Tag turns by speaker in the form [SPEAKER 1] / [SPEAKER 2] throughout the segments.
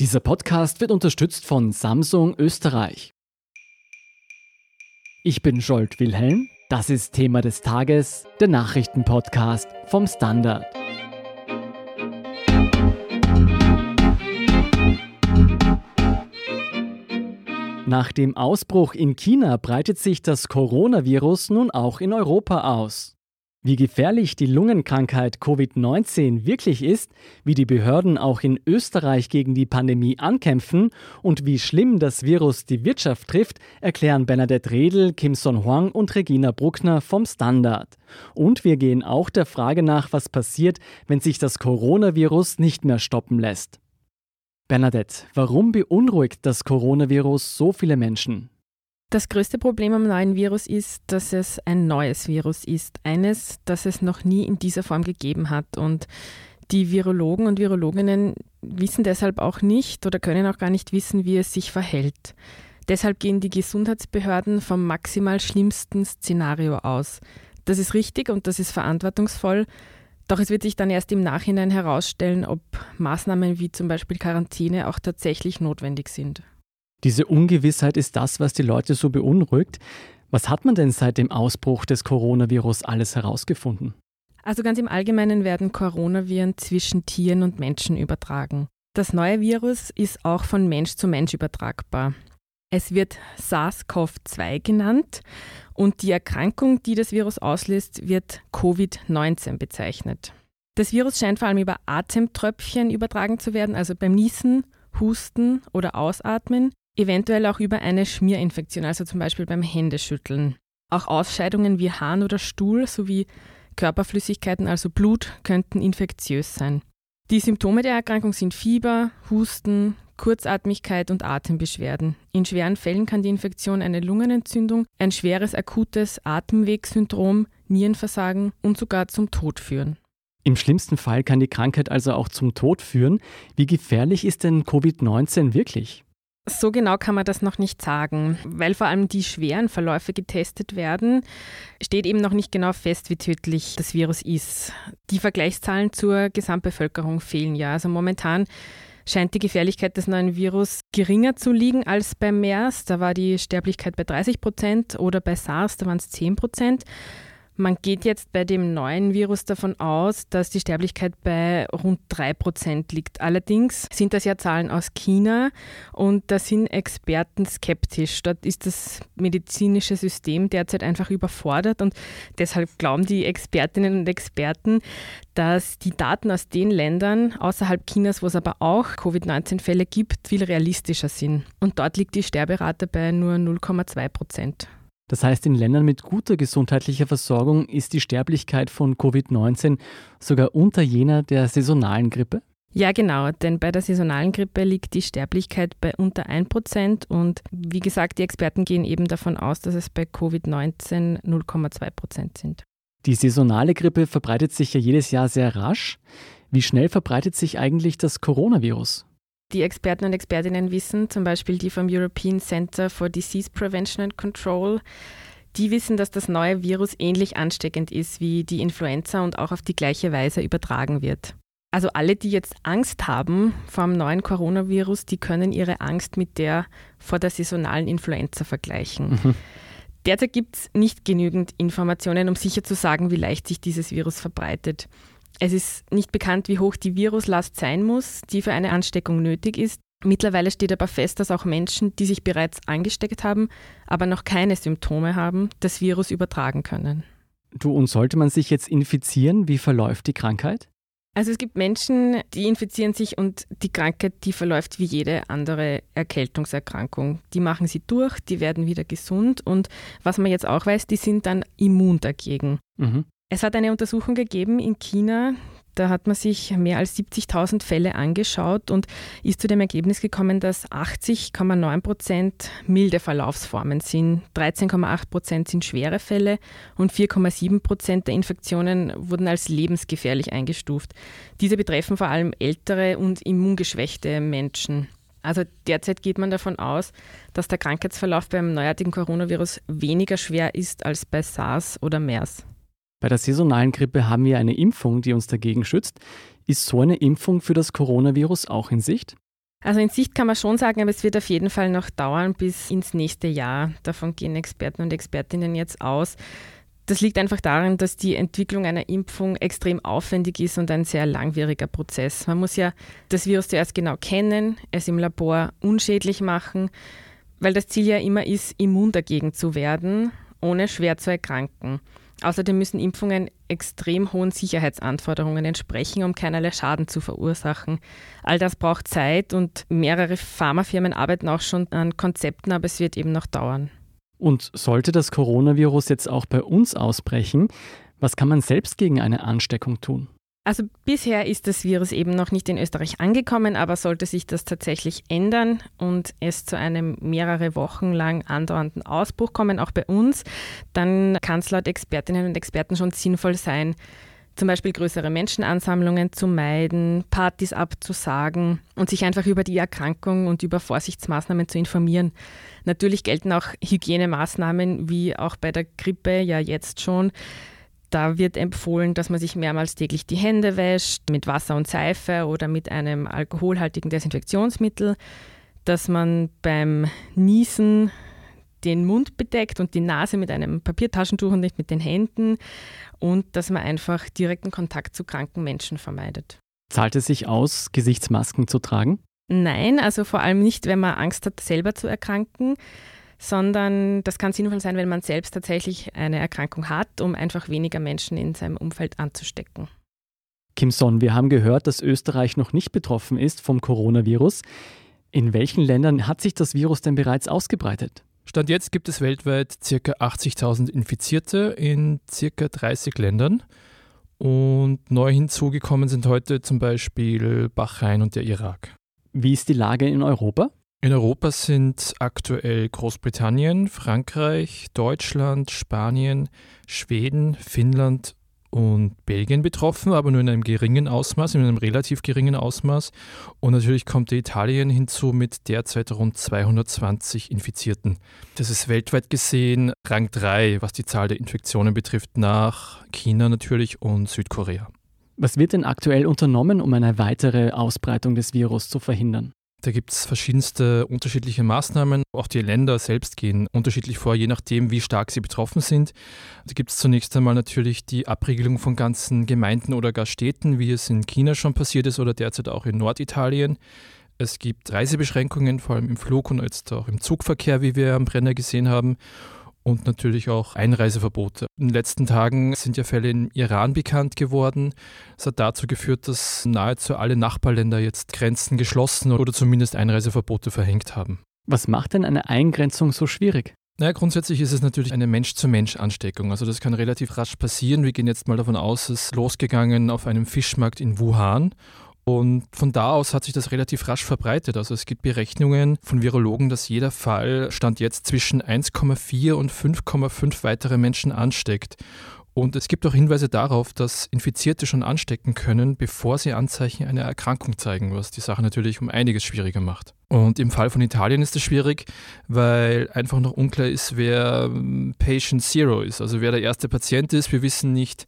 [SPEAKER 1] Dieser Podcast wird unterstützt von Samsung Österreich. Ich bin Scholt Wilhelm. Das ist Thema des Tages, der Nachrichtenpodcast vom Standard. Nach dem Ausbruch in China breitet sich das Coronavirus nun auch in Europa aus. Wie gefährlich die Lungenkrankheit Covid-19 wirklich ist, wie die Behörden auch in Österreich gegen die Pandemie ankämpfen und wie schlimm das Virus die Wirtschaft trifft, erklären Bernadette Redl, Kim Son Huang und Regina Bruckner vom Standard. Und wir gehen auch der Frage nach, was passiert, wenn sich das Coronavirus nicht mehr stoppen lässt. Bernadette, warum beunruhigt das Coronavirus so viele Menschen?
[SPEAKER 2] Das größte Problem am neuen Virus ist, dass es ein neues Virus ist. Eines, das es noch nie in dieser Form gegeben hat. Und die Virologen und Virologinnen wissen deshalb auch nicht oder können auch gar nicht wissen, wie es sich verhält. Deshalb gehen die Gesundheitsbehörden vom maximal schlimmsten Szenario aus. Das ist richtig und das ist verantwortungsvoll. Doch es wird sich dann erst im Nachhinein herausstellen, ob Maßnahmen wie zum Beispiel Quarantäne auch tatsächlich notwendig sind.
[SPEAKER 1] Diese Ungewissheit ist das, was die Leute so beunruhigt. Was hat man denn seit dem Ausbruch des Coronavirus alles herausgefunden?
[SPEAKER 2] Also ganz im Allgemeinen werden Coronaviren zwischen Tieren und Menschen übertragen. Das neue Virus ist auch von Mensch zu Mensch übertragbar. Es wird SARS-CoV-2 genannt und die Erkrankung, die das Virus auslöst, wird Covid-19 bezeichnet. Das Virus scheint vor allem über Atemtröpfchen übertragen zu werden, also beim Niesen, Husten oder Ausatmen eventuell auch über eine Schmierinfektion, also zum Beispiel beim Händeschütteln. Auch Ausscheidungen wie Harn oder Stuhl sowie Körperflüssigkeiten, also Blut, könnten infektiös sein. Die Symptome der Erkrankung sind Fieber, Husten, Kurzatmigkeit und Atembeschwerden. In schweren Fällen kann die Infektion eine Lungenentzündung, ein schweres akutes Atemwegssyndrom, Nierenversagen und sogar zum Tod führen.
[SPEAKER 1] Im schlimmsten Fall kann die Krankheit also auch zum Tod führen. Wie gefährlich ist denn Covid-19 wirklich?
[SPEAKER 2] So genau kann man das noch nicht sagen, weil vor allem die schweren Verläufe getestet werden, steht eben noch nicht genau fest, wie tödlich das Virus ist. Die Vergleichszahlen zur Gesamtbevölkerung fehlen ja. Also momentan scheint die Gefährlichkeit des neuen Virus geringer zu liegen als bei MERS. Da war die Sterblichkeit bei 30 Prozent oder bei SARS, da waren es 10 Prozent. Man geht jetzt bei dem neuen Virus davon aus, dass die Sterblichkeit bei rund 3% liegt. Allerdings sind das ja Zahlen aus China und da sind Experten skeptisch. Dort ist das medizinische System derzeit einfach überfordert und deshalb glauben die Expertinnen und Experten, dass die Daten aus den Ländern außerhalb Chinas, wo es aber auch Covid-19-Fälle gibt, viel realistischer sind. Und dort liegt die Sterberate bei nur 0,2 Prozent.
[SPEAKER 1] Das heißt, in Ländern mit guter gesundheitlicher Versorgung ist die Sterblichkeit von Covid-19 sogar unter jener der saisonalen Grippe?
[SPEAKER 2] Ja, genau, denn bei der saisonalen Grippe liegt die Sterblichkeit bei unter 1% und wie gesagt, die Experten gehen eben davon aus, dass es bei Covid-19 0,2% sind.
[SPEAKER 1] Die saisonale Grippe verbreitet sich ja jedes Jahr sehr rasch. Wie schnell verbreitet sich eigentlich das Coronavirus?
[SPEAKER 2] Die Experten und Expertinnen wissen, zum Beispiel die vom European Center for Disease Prevention and Control, die wissen, dass das neue Virus ähnlich ansteckend ist wie die Influenza und auch auf die gleiche Weise übertragen wird. Also alle, die jetzt Angst haben vor dem neuen Coronavirus, die können ihre Angst mit der vor der saisonalen Influenza vergleichen. Mhm. Derzeit gibt es nicht genügend Informationen, um sicher zu sagen, wie leicht sich dieses Virus verbreitet. Es ist nicht bekannt, wie hoch die Viruslast sein muss, die für eine Ansteckung nötig ist. Mittlerweile steht aber fest, dass auch Menschen, die sich bereits angesteckt haben, aber noch keine Symptome haben, das Virus übertragen können.
[SPEAKER 1] Du, und sollte man sich jetzt infizieren? Wie verläuft die Krankheit?
[SPEAKER 2] Also es gibt Menschen, die infizieren sich und die Krankheit, die verläuft wie jede andere Erkältungserkrankung. Die machen sie durch, die werden wieder gesund und was man jetzt auch weiß, die sind dann immun dagegen. Mhm. Es hat eine Untersuchung gegeben in China, da hat man sich mehr als 70.000 Fälle angeschaut und ist zu dem Ergebnis gekommen, dass 80,9 Prozent milde Verlaufsformen sind, 13,8 Prozent sind schwere Fälle und 4,7 Prozent der Infektionen wurden als lebensgefährlich eingestuft. Diese betreffen vor allem ältere und immungeschwächte Menschen. Also derzeit geht man davon aus, dass der Krankheitsverlauf beim neuartigen Coronavirus weniger schwer ist als bei SARS oder MERS.
[SPEAKER 1] Bei der saisonalen Grippe haben wir eine Impfung, die uns dagegen schützt. Ist so eine Impfung für das Coronavirus auch in Sicht?
[SPEAKER 2] Also in Sicht kann man schon sagen, aber es wird auf jeden Fall noch dauern bis ins nächste Jahr. Davon gehen Experten und Expertinnen jetzt aus. Das liegt einfach daran, dass die Entwicklung einer Impfung extrem aufwendig ist und ein sehr langwieriger Prozess. Man muss ja das Virus zuerst genau kennen, es im Labor unschädlich machen, weil das Ziel ja immer ist, immun dagegen zu werden, ohne schwer zu erkranken. Außerdem müssen Impfungen extrem hohen Sicherheitsanforderungen entsprechen, um keinerlei Schaden zu verursachen. All das braucht Zeit und mehrere Pharmafirmen arbeiten auch schon an Konzepten, aber es wird eben noch dauern.
[SPEAKER 1] Und sollte das Coronavirus jetzt auch bei uns ausbrechen, was kann man selbst gegen eine Ansteckung tun?
[SPEAKER 2] Also bisher ist das Virus eben noch nicht in Österreich angekommen, aber sollte sich das tatsächlich ändern und es zu einem mehrere Wochen lang andauernden Ausbruch kommen, auch bei uns, dann kann es laut Expertinnen und Experten schon sinnvoll sein, zum Beispiel größere Menschenansammlungen zu meiden, Partys abzusagen und sich einfach über die Erkrankung und über Vorsichtsmaßnahmen zu informieren. Natürlich gelten auch Hygienemaßnahmen wie auch bei der Grippe ja jetzt schon. Da wird empfohlen, dass man sich mehrmals täglich die Hände wäscht mit Wasser und Seife oder mit einem alkoholhaltigen Desinfektionsmittel, dass man beim Niesen den Mund bedeckt und die Nase mit einem Papiertaschentuch und nicht mit den Händen und dass man einfach direkten Kontakt zu kranken Menschen vermeidet.
[SPEAKER 1] Zahlt es sich aus, Gesichtsmasken zu tragen?
[SPEAKER 2] Nein, also vor allem nicht, wenn man Angst hat, selber zu erkranken sondern das kann sinnvoll sein, wenn man selbst tatsächlich eine Erkrankung hat, um einfach weniger Menschen in seinem Umfeld anzustecken.
[SPEAKER 1] Kim Son, wir haben gehört, dass Österreich noch nicht betroffen ist vom Coronavirus. In welchen Ländern hat sich das Virus denn bereits ausgebreitet?
[SPEAKER 3] Stand jetzt gibt es weltweit ca. 80.000 Infizierte in ca. 30 Ländern. Und neu hinzugekommen sind heute zum Beispiel Bahrain und der Irak.
[SPEAKER 1] Wie ist die Lage in Europa?
[SPEAKER 3] In Europa sind aktuell Großbritannien, Frankreich, Deutschland, Spanien, Schweden, Finnland und Belgien betroffen, aber nur in einem geringen Ausmaß, in einem relativ geringen Ausmaß. Und natürlich kommt Italien hinzu mit derzeit rund 220 Infizierten. Das ist weltweit gesehen Rang 3, was die Zahl der Infektionen betrifft, nach China natürlich und Südkorea.
[SPEAKER 1] Was wird denn aktuell unternommen, um eine weitere Ausbreitung des Virus zu verhindern?
[SPEAKER 3] Da gibt es verschiedenste unterschiedliche Maßnahmen. Auch die Länder selbst gehen unterschiedlich vor, je nachdem, wie stark sie betroffen sind. Da gibt es zunächst einmal natürlich die Abriegelung von ganzen Gemeinden oder gar Städten, wie es in China schon passiert ist oder derzeit auch in Norditalien. Es gibt Reisebeschränkungen, vor allem im Flug und jetzt auch im Zugverkehr, wie wir am Brenner gesehen haben und natürlich auch Einreiseverbote. In den letzten Tagen sind ja Fälle im Iran bekannt geworden. Das hat dazu geführt, dass nahezu alle Nachbarländer jetzt Grenzen geschlossen oder zumindest Einreiseverbote verhängt haben.
[SPEAKER 1] Was macht denn eine Eingrenzung so schwierig?
[SPEAKER 3] Naja, grundsätzlich ist es natürlich eine Mensch-zu-Mensch-Ansteckung. Also das kann relativ rasch passieren. Wir gehen jetzt mal davon aus, es ist losgegangen auf einem Fischmarkt in Wuhan und von da aus hat sich das relativ rasch verbreitet. Also es gibt Berechnungen von Virologen, dass jeder Fall Stand jetzt zwischen 1,4 und 5,5 weitere Menschen ansteckt. Und es gibt auch Hinweise darauf, dass Infizierte schon anstecken können, bevor sie Anzeichen einer Erkrankung zeigen, was die Sache natürlich um einiges schwieriger macht. Und im Fall von Italien ist es schwierig, weil einfach noch unklar ist, wer Patient Zero ist, also wer der erste Patient ist. Wir wissen nicht,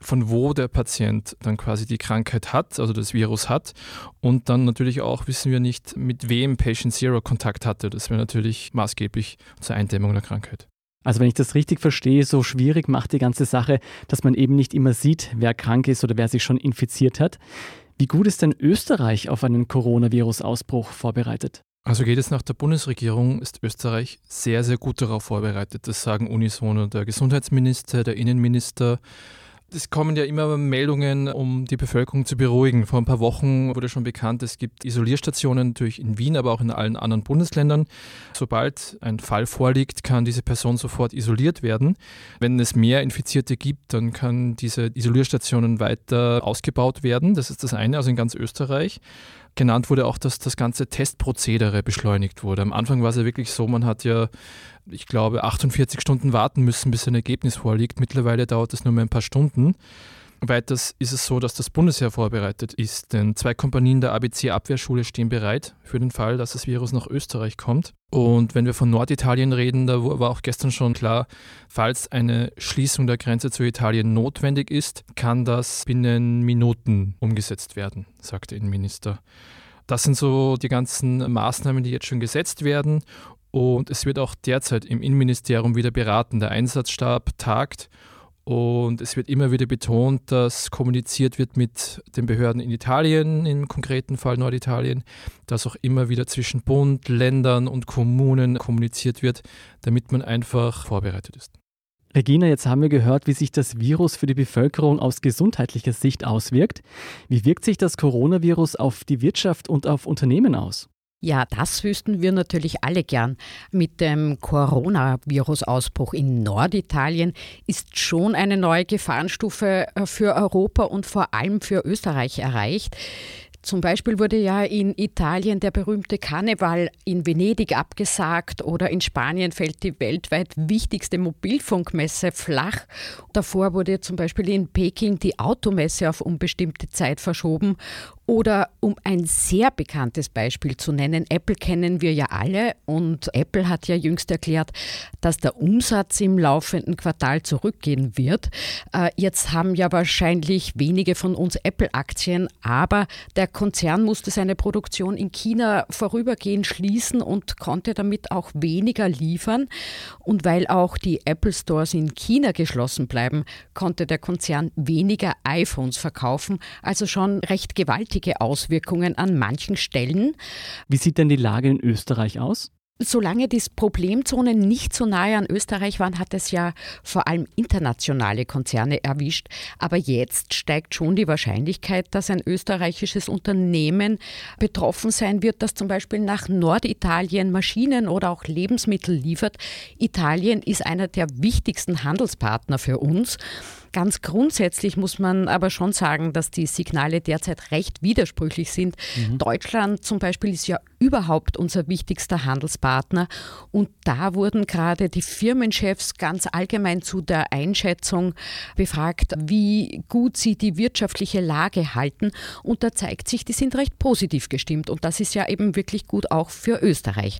[SPEAKER 3] von wo der Patient dann quasi die Krankheit hat, also das Virus hat. Und dann natürlich auch wissen wir nicht, mit wem Patient Zero Kontakt hatte. Das wäre natürlich maßgeblich zur Eindämmung der Krankheit.
[SPEAKER 1] Also wenn ich das richtig verstehe, so schwierig macht die ganze Sache, dass man eben nicht immer sieht, wer krank ist oder wer sich schon infiziert hat. Wie gut ist denn Österreich auf einen Coronavirus-Ausbruch vorbereitet?
[SPEAKER 3] Also geht es nach der Bundesregierung, ist Österreich sehr, sehr gut darauf vorbereitet. Das sagen unisono der Gesundheitsminister, der Innenminister, es kommen ja immer Meldungen, um die Bevölkerung zu beruhigen. Vor ein paar Wochen wurde schon bekannt, es gibt Isolierstationen natürlich in Wien, aber auch in allen anderen Bundesländern. Sobald ein Fall vorliegt, kann diese Person sofort isoliert werden. Wenn es mehr Infizierte gibt, dann kann diese Isolierstationen weiter ausgebaut werden. Das ist das eine, also in ganz Österreich. Genannt wurde auch, dass das ganze Testprozedere beschleunigt wurde. Am Anfang war es ja wirklich so, man hat ja, ich glaube, 48 Stunden warten müssen, bis ein Ergebnis vorliegt. Mittlerweile dauert es nur mehr ein paar Stunden. Weiters ist es so, dass das Bundesheer vorbereitet ist, denn zwei Kompanien der ABC-Abwehrschule stehen bereit für den Fall, dass das Virus nach Österreich kommt. Und wenn wir von Norditalien reden, da war auch gestern schon klar, falls eine Schließung der Grenze zu Italien notwendig ist, kann das binnen Minuten umgesetzt werden, sagte Innenminister. Das sind so die ganzen Maßnahmen, die jetzt schon gesetzt werden. Und es wird auch derzeit im Innenministerium wieder beraten. Der Einsatzstab tagt und es wird immer wieder betont, dass kommuniziert wird mit den Behörden in Italien, im konkreten Fall Norditalien, dass auch immer wieder zwischen Bund, Ländern und Kommunen kommuniziert wird, damit man einfach vorbereitet ist.
[SPEAKER 1] Regina, jetzt haben wir gehört, wie sich das Virus für die Bevölkerung aus gesundheitlicher Sicht auswirkt. Wie wirkt sich das Coronavirus auf die Wirtschaft und auf Unternehmen aus?
[SPEAKER 4] Ja, das wüssten wir natürlich alle gern. Mit dem Coronavirus-Ausbruch in Norditalien ist schon eine neue Gefahrenstufe äh, für Europa und vor allem für Österreich erreicht. Zum Beispiel wurde ja in Italien der berühmte Karneval in Venedig abgesagt oder in Spanien fällt die weltweit wichtigste Mobilfunkmesse flach. Davor wurde zum Beispiel in Peking die Automesse auf unbestimmte Zeit verschoben oder um ein sehr bekanntes Beispiel zu nennen, Apple kennen wir ja alle und Apple hat ja jüngst erklärt, dass der Umsatz im laufenden Quartal zurückgehen wird. Äh, jetzt haben ja wahrscheinlich wenige von uns Apple-Aktien, aber der Konzern musste seine Produktion in China vorübergehend schließen und konnte damit auch weniger liefern. Und weil auch die Apple Stores in China geschlossen bleiben, konnte der Konzern weniger iPhones verkaufen, also schon recht gewaltig gewaltige Auswirkungen an manchen Stellen.
[SPEAKER 1] Wie sieht denn die Lage in Österreich aus?
[SPEAKER 4] Solange die Problemzonen nicht so nahe an Österreich waren, hat es ja vor allem internationale Konzerne erwischt. Aber jetzt steigt schon die Wahrscheinlichkeit, dass ein österreichisches Unternehmen betroffen sein wird, das zum Beispiel nach Norditalien Maschinen oder auch Lebensmittel liefert. Italien ist einer der wichtigsten Handelspartner für uns. Ganz grundsätzlich muss man aber schon sagen, dass die Signale derzeit recht widersprüchlich sind. Mhm. Deutschland zum Beispiel ist ja überhaupt unser wichtigster Handelspartner und da wurden gerade die Firmenchefs ganz allgemein zu der Einschätzung befragt, wie gut sie die wirtschaftliche Lage halten und da zeigt sich, die sind recht positiv gestimmt und das ist ja eben wirklich gut auch für Österreich.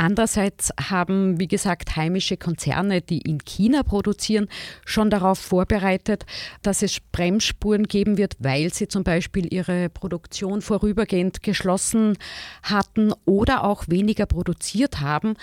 [SPEAKER 4] Andererseits haben, wie gesagt, heimische Konzerne, die in China produzieren, schon darauf vorbereitet, dass es Bremsspuren geben wird, weil sie zum Beispiel ihre Produktion vorübergehend geschlossen hatten oder auch weniger produziert haben.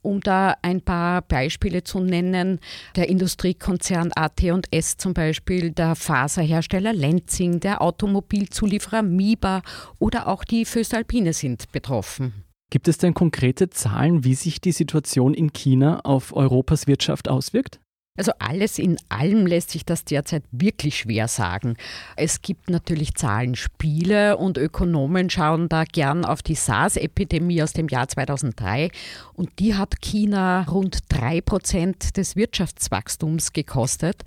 [SPEAKER 4] Um da ein paar Beispiele zu nennen, der Industriekonzern AT&S zum Beispiel, der Faserhersteller Lenzing, der Automobilzulieferer Miba oder auch die Föstalpine sind betroffen.
[SPEAKER 1] Gibt es denn konkrete Zahlen, wie sich die Situation in China auf Europas Wirtschaft auswirkt?
[SPEAKER 4] Also alles in allem lässt sich das derzeit wirklich schwer sagen. Es gibt natürlich Zahlenspiele und Ökonomen schauen da gern auf die SARS-Epidemie aus dem Jahr 2003 und die hat China rund drei Prozent des Wirtschaftswachstums gekostet.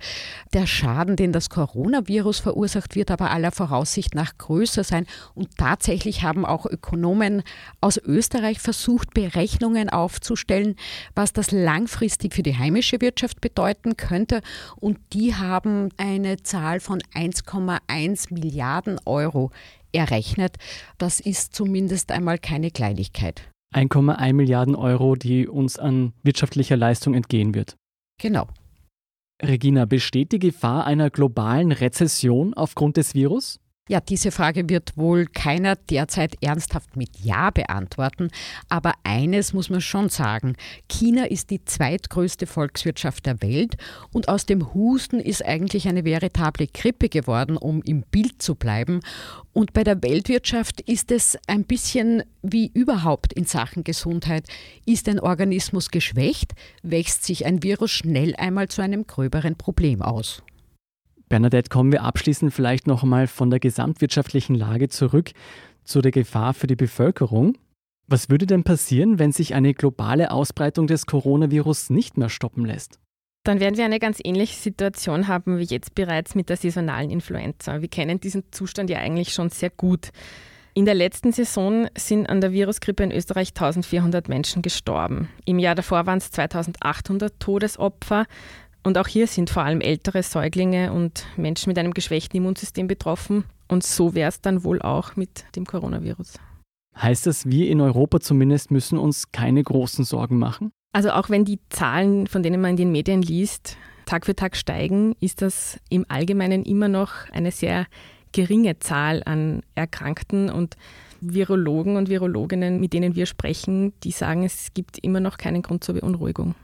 [SPEAKER 4] Der Schaden, den das Coronavirus verursacht, wird aber aller Voraussicht nach größer sein und tatsächlich haben auch Ökonomen aus Österreich versucht, Berechnungen aufzustellen, was das langfristig für die heimische Wirtschaft bedeutet bedeuten könnte. Und die haben eine Zahl von 1,1 Milliarden Euro errechnet. Das ist zumindest einmal keine Kleinigkeit.
[SPEAKER 1] 1,1 Milliarden Euro, die uns an wirtschaftlicher Leistung entgehen wird.
[SPEAKER 4] Genau.
[SPEAKER 1] Regina, besteht die Gefahr einer globalen Rezession aufgrund des Virus?
[SPEAKER 4] Ja, diese Frage wird wohl keiner derzeit ernsthaft mit Ja beantworten. Aber eines muss man schon sagen. China ist die zweitgrößte Volkswirtschaft der Welt und aus dem Husten ist eigentlich eine veritable Grippe geworden, um im Bild zu bleiben. Und bei der Weltwirtschaft ist es ein bisschen wie überhaupt in Sachen Gesundheit. Ist ein Organismus geschwächt, wächst sich ein Virus schnell einmal zu einem gröberen Problem aus.
[SPEAKER 1] Bernadette, kommen wir abschließend vielleicht noch einmal von der gesamtwirtschaftlichen Lage zurück zu der Gefahr für die Bevölkerung. Was würde denn passieren, wenn sich eine globale Ausbreitung des Coronavirus nicht mehr stoppen lässt?
[SPEAKER 2] Dann werden wir eine ganz ähnliche Situation haben wie jetzt bereits mit der saisonalen Influenza. Wir kennen diesen Zustand ja eigentlich schon sehr gut. In der letzten Saison sind an der Virusgrippe in Österreich 1400 Menschen gestorben. Im Jahr davor waren es 2800 Todesopfer. Und auch hier sind vor allem ältere Säuglinge und Menschen mit einem geschwächten Immunsystem betroffen. Und so wäre es dann wohl auch mit dem Coronavirus.
[SPEAKER 1] Heißt das, wir in Europa zumindest müssen uns keine großen Sorgen machen?
[SPEAKER 2] Also auch wenn die Zahlen, von denen man in den Medien liest, Tag für Tag steigen, ist das im Allgemeinen immer noch eine sehr geringe Zahl an Erkrankten und Virologen und Virologinnen, mit denen wir sprechen, die sagen, es gibt immer noch keinen Grund zur Beunruhigung.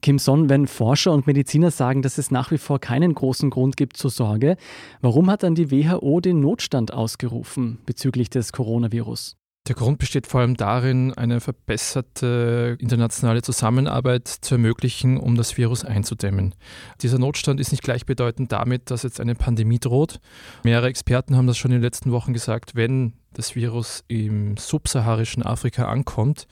[SPEAKER 1] Kim Son, wenn Forscher und Mediziner sagen, dass es nach wie vor keinen großen Grund gibt zur Sorge, warum hat dann die WHO den Notstand ausgerufen bezüglich des Coronavirus?
[SPEAKER 3] Der Grund besteht vor allem darin, eine verbesserte internationale Zusammenarbeit zu ermöglichen, um das Virus einzudämmen. Dieser Notstand ist nicht gleichbedeutend damit, dass jetzt eine Pandemie droht. Mehrere Experten haben das schon in den letzten Wochen gesagt, wenn das Virus im subsaharischen Afrika ankommt,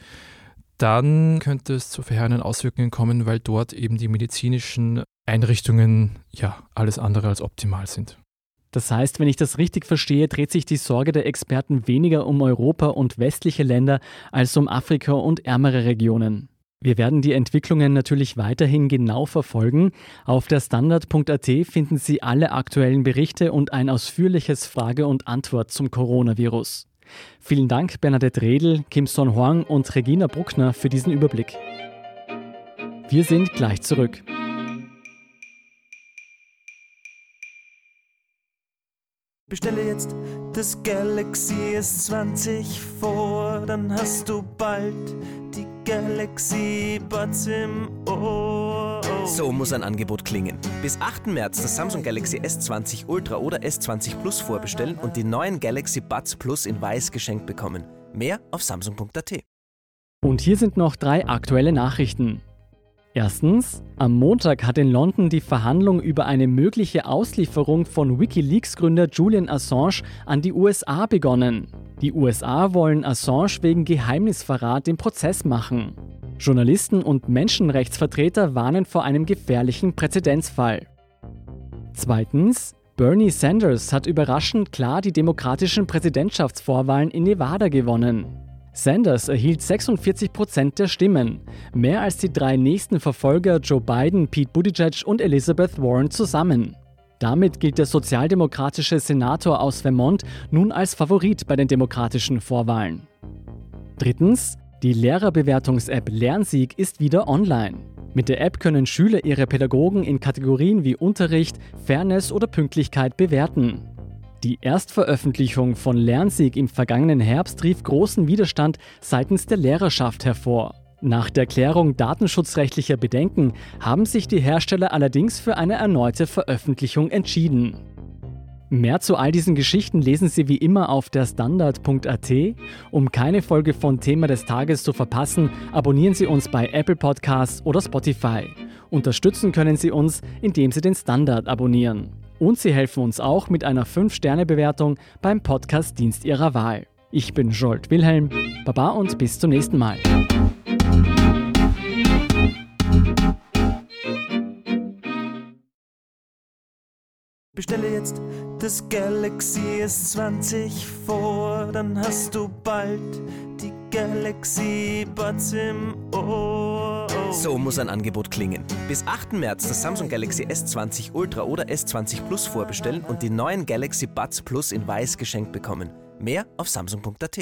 [SPEAKER 3] dann könnte es zu verheerenden Auswirkungen kommen, weil dort eben die medizinischen Einrichtungen ja alles andere als optimal sind.
[SPEAKER 1] Das heißt, wenn ich das richtig verstehe, dreht sich die Sorge der Experten weniger um Europa und westliche Länder als um Afrika und ärmere Regionen. Wir werden die Entwicklungen natürlich weiterhin genau verfolgen. Auf der Standard.at finden Sie alle aktuellen Berichte und ein ausführliches Frage- und Antwort zum Coronavirus. Vielen Dank Bernadette Redl, Kim Son Huang und Regina Bruckner für diesen Überblick. Wir sind gleich zurück.
[SPEAKER 5] Bestelle jetzt das Galaxy S20 vor, dann hast du bald die Galaxy Buds im Ohr.
[SPEAKER 6] So muss ein Angebot klingen. Bis 8. März das Samsung Galaxy S20 Ultra oder S20 Plus vorbestellen und die neuen Galaxy Buds Plus in weiß geschenkt bekommen. Mehr auf samsung.at.
[SPEAKER 1] Und hier sind noch drei aktuelle Nachrichten. Erstens, am Montag hat in London die Verhandlung über eine mögliche Auslieferung von Wikileaks-Gründer Julian Assange an die USA begonnen. Die USA wollen Assange wegen Geheimnisverrat den Prozess machen. Journalisten und Menschenrechtsvertreter warnen vor einem gefährlichen Präzedenzfall. Zweitens, Bernie Sanders hat überraschend klar die demokratischen Präsidentschaftsvorwahlen in Nevada gewonnen. Sanders erhielt 46 Prozent der Stimmen, mehr als die drei nächsten Verfolger Joe Biden, Pete Buttigieg und Elizabeth Warren zusammen. Damit gilt der sozialdemokratische Senator aus Vermont nun als Favorit bei den demokratischen Vorwahlen. Drittens, die Lehrerbewertungs-App Lernsieg ist wieder online. Mit der App können Schüler ihre Pädagogen in Kategorien wie Unterricht, Fairness oder Pünktlichkeit bewerten. Die Erstveröffentlichung von Lernsieg im vergangenen Herbst rief großen Widerstand seitens der Lehrerschaft hervor. Nach der Klärung datenschutzrechtlicher Bedenken haben sich die Hersteller allerdings für eine erneute Veröffentlichung entschieden. Mehr zu all diesen Geschichten lesen Sie wie immer auf der Standard.at. Um keine Folge von Thema des Tages zu verpassen, abonnieren Sie uns bei Apple Podcasts oder Spotify. Unterstützen können Sie uns, indem Sie den Standard abonnieren. Und Sie helfen uns auch mit einer 5-Sterne-Bewertung beim Podcast-Dienst Ihrer Wahl. Ich bin Jolt Wilhelm, Baba und bis zum nächsten Mal.
[SPEAKER 5] Bestelle jetzt das Galaxy S20 vor, dann hast du bald die Galaxy Buds im Ohr.
[SPEAKER 6] So muss ein Angebot klingen. Bis 8. März das Samsung Galaxy S20 Ultra oder S20 Plus vorbestellen und die neuen Galaxy Buds Plus in weiß geschenkt bekommen. Mehr auf samsung.at.